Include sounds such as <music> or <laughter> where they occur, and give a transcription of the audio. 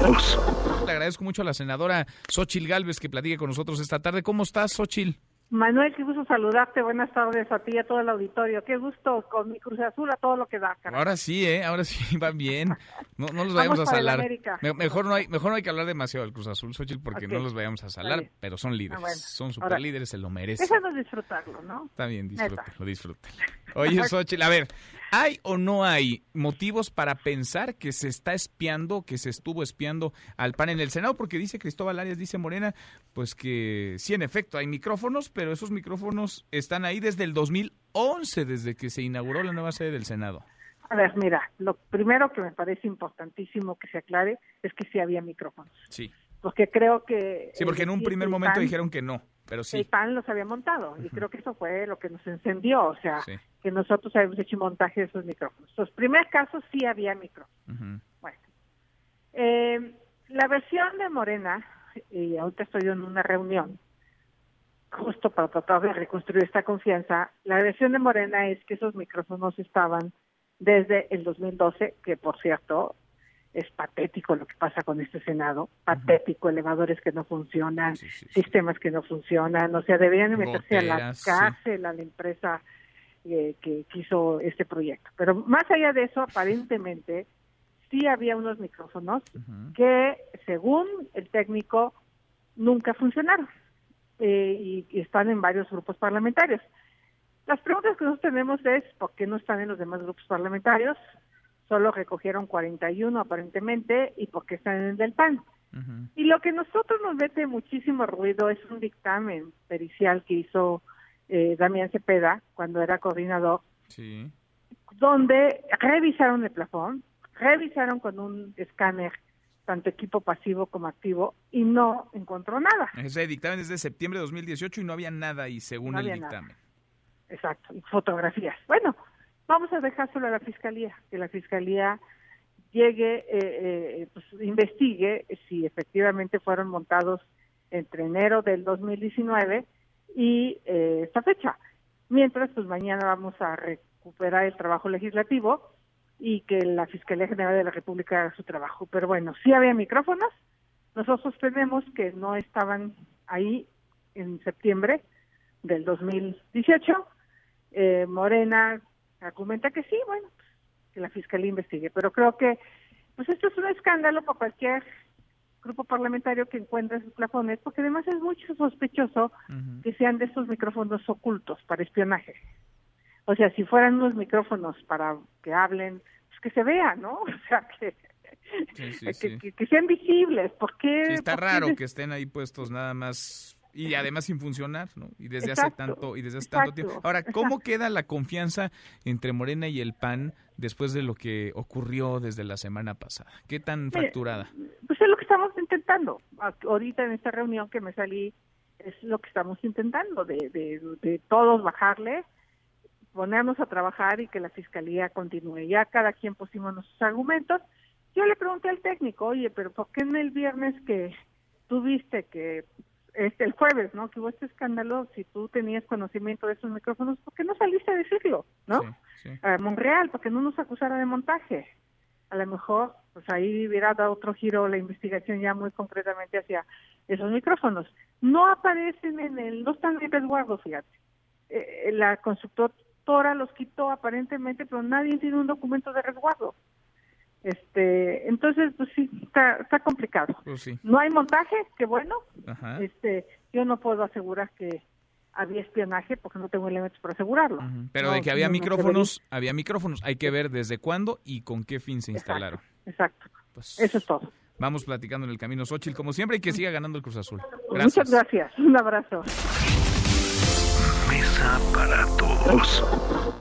Le agradezco mucho a la senadora Xochil Gálvez que platique con nosotros esta tarde. ¿Cómo estás, Xochil? Manuel, qué gusto saludarte. Buenas tardes a ti y a todo el auditorio. Qué gusto con mi Cruz Azul a todo lo que da, cara. Ahora sí, ¿eh? Ahora sí, <laughs> va bien. No, no los vayamos Vamos a salar. Me- mejor, no hay, mejor no hay que hablar demasiado del Cruz Azul, Xochil, porque no los vayamos a salar, Vale. pero son líderes. Ah, bueno. Son super líderes, se lo merecen. Déjanos disfrutarlo, ¿no? Está bien, Neta. disfrútenlo, disfrútenlo. Oye, Xochitl, a ver, ¿hay o no hay motivos para pensar que se está espiando, que se estuvo espiando al PAN en el Senado? Porque dice Cristóbal Arias, dice Morena, pues que sí, en efecto, hay micrófonos, pero esos micrófonos están ahí desde el 2011, desde que se inauguró la nueva sede del Senado. A ver, mira, lo primero que me parece importantísimo que se aclare es que sí había micrófonos. Sí, Porque creo que... sí, porque en un primer momento PAN- dijeron que no, pero El sí. PAN los había montado y creo que eso fue lo que nos encendió, o sea, Sí. que nosotros habíamos hecho montaje de esos micrófonos. Los primer casos sí había micrófonos. Ujú. Bueno, eh, la versión de Morena, y ahorita estoy en una reunión, justo para tratar de reconstruir esta confianza, la versión de Morena es que esos micrófonos estaban desde el 2012, que por cierto es patético lo que pasa con este Senado, patético, elevadores que no funcionan, Sí, sí, sí. sistemas que no funcionan, o sea, deberían de meterse a la cárcel a la empresa eh, que, hizo este proyecto. Pero más allá de eso, aparentemente sí había unos micrófonos que, según el técnico, nunca funcionaron eh, y, y están en varios grupos parlamentarios. Las preguntas que nosotros tenemos es por qué no están en los demás grupos parlamentarios, solo recogieron 41 aparentemente, y por qué están en el del PAN. Y lo que nosotros nos mete muchísimo ruido es un dictamen pericial que hizo eh, Damián Cepeda cuando era coordinador, Sí. donde revisaron el plafón, revisaron con un escáner tanto equipo pasivo como activo y no encontró nada. Ese dictamen es de septiembre de 2018 y no había nada ahí, según No el nada. dictamen. Exacto, y fotografías. Bueno, vamos a dejárselo a la fiscalía, que la fiscalía llegue, eh, eh, pues, investigue si efectivamente fueron montados entre enero del 2019 y eh, esta fecha. Mientras, pues mañana vamos a recuperar el trabajo legislativo y que la Fiscalía General de la República haga su trabajo. Pero bueno, sí había micrófonos. Nosotros tenemos que no estaban ahí en septiembre del 2018. Eh, Morena argumenta que sí, bueno, que la Fiscalía investigue. Pero creo que pues esto es un escándalo para cualquier grupo parlamentario que encuentre esos plafones, porque además es mucho sospechoso que sean de esos micrófonos ocultos para espionaje. O sea, si fueran unos micrófonos para que hablen, pues que se vean, ¿no? <laughs> O sea, que, Sí, sí, que, sí. que- que sean visibles. ¿Por qué? Sí, está por qué raro que estén ahí puestos nada más y además sin funcionar, ¿no? Y desde Exacto, hace tanto y desde hace tanto tiempo. Ahora, ¿cómo queda la confianza entre Morena y el PAN después de lo que ocurrió desde la semana pasada? ¿Qué tan Mire, fracturada? Pues es lo que estamos intentando. Ahorita en esta reunión que me salí, es lo que estamos intentando, de, de, de todos bajarle, ponernos a trabajar y que la fiscalía continúe. Ya cada quien pusimos nuestros argumentos. Yo le pregunté al técnico, oye, pero ¿por qué en el viernes que tú viste que este el jueves, ¿no? Que hubo este escándalo, si tú tenías conocimiento de esos micrófonos, ¿por qué no saliste a decirlo, no? Sí, sí. a Monreal para que no nos acusara de montaje. A lo mejor, pues ahí hubiera dado otro giro la investigación ya muy concretamente hacia esos micrófonos. No aparecen en el, no están en resguardo, fíjate. Eh, la constructora los quitó aparentemente, pero nadie tiene un documento de resguardo. Este, entonces, pues sí, está, está complicado. Pues sí. No hay montaje, qué bueno. Ajá. Este, yo no puedo asegurar que había espionaje porque no tengo elementos para asegurarlo. Pero No, de que había no micrófonos, había micrófonos. Hay que ver desde cuándo y con qué fin se Exacto, instalaron. Exacto. Pues, Eso es todo. Vamos platicando en el camino Xochitl, como siempre, y que siga ganando el Cruz Azul. Muchas gracias. Un abrazo. Mesa para todos.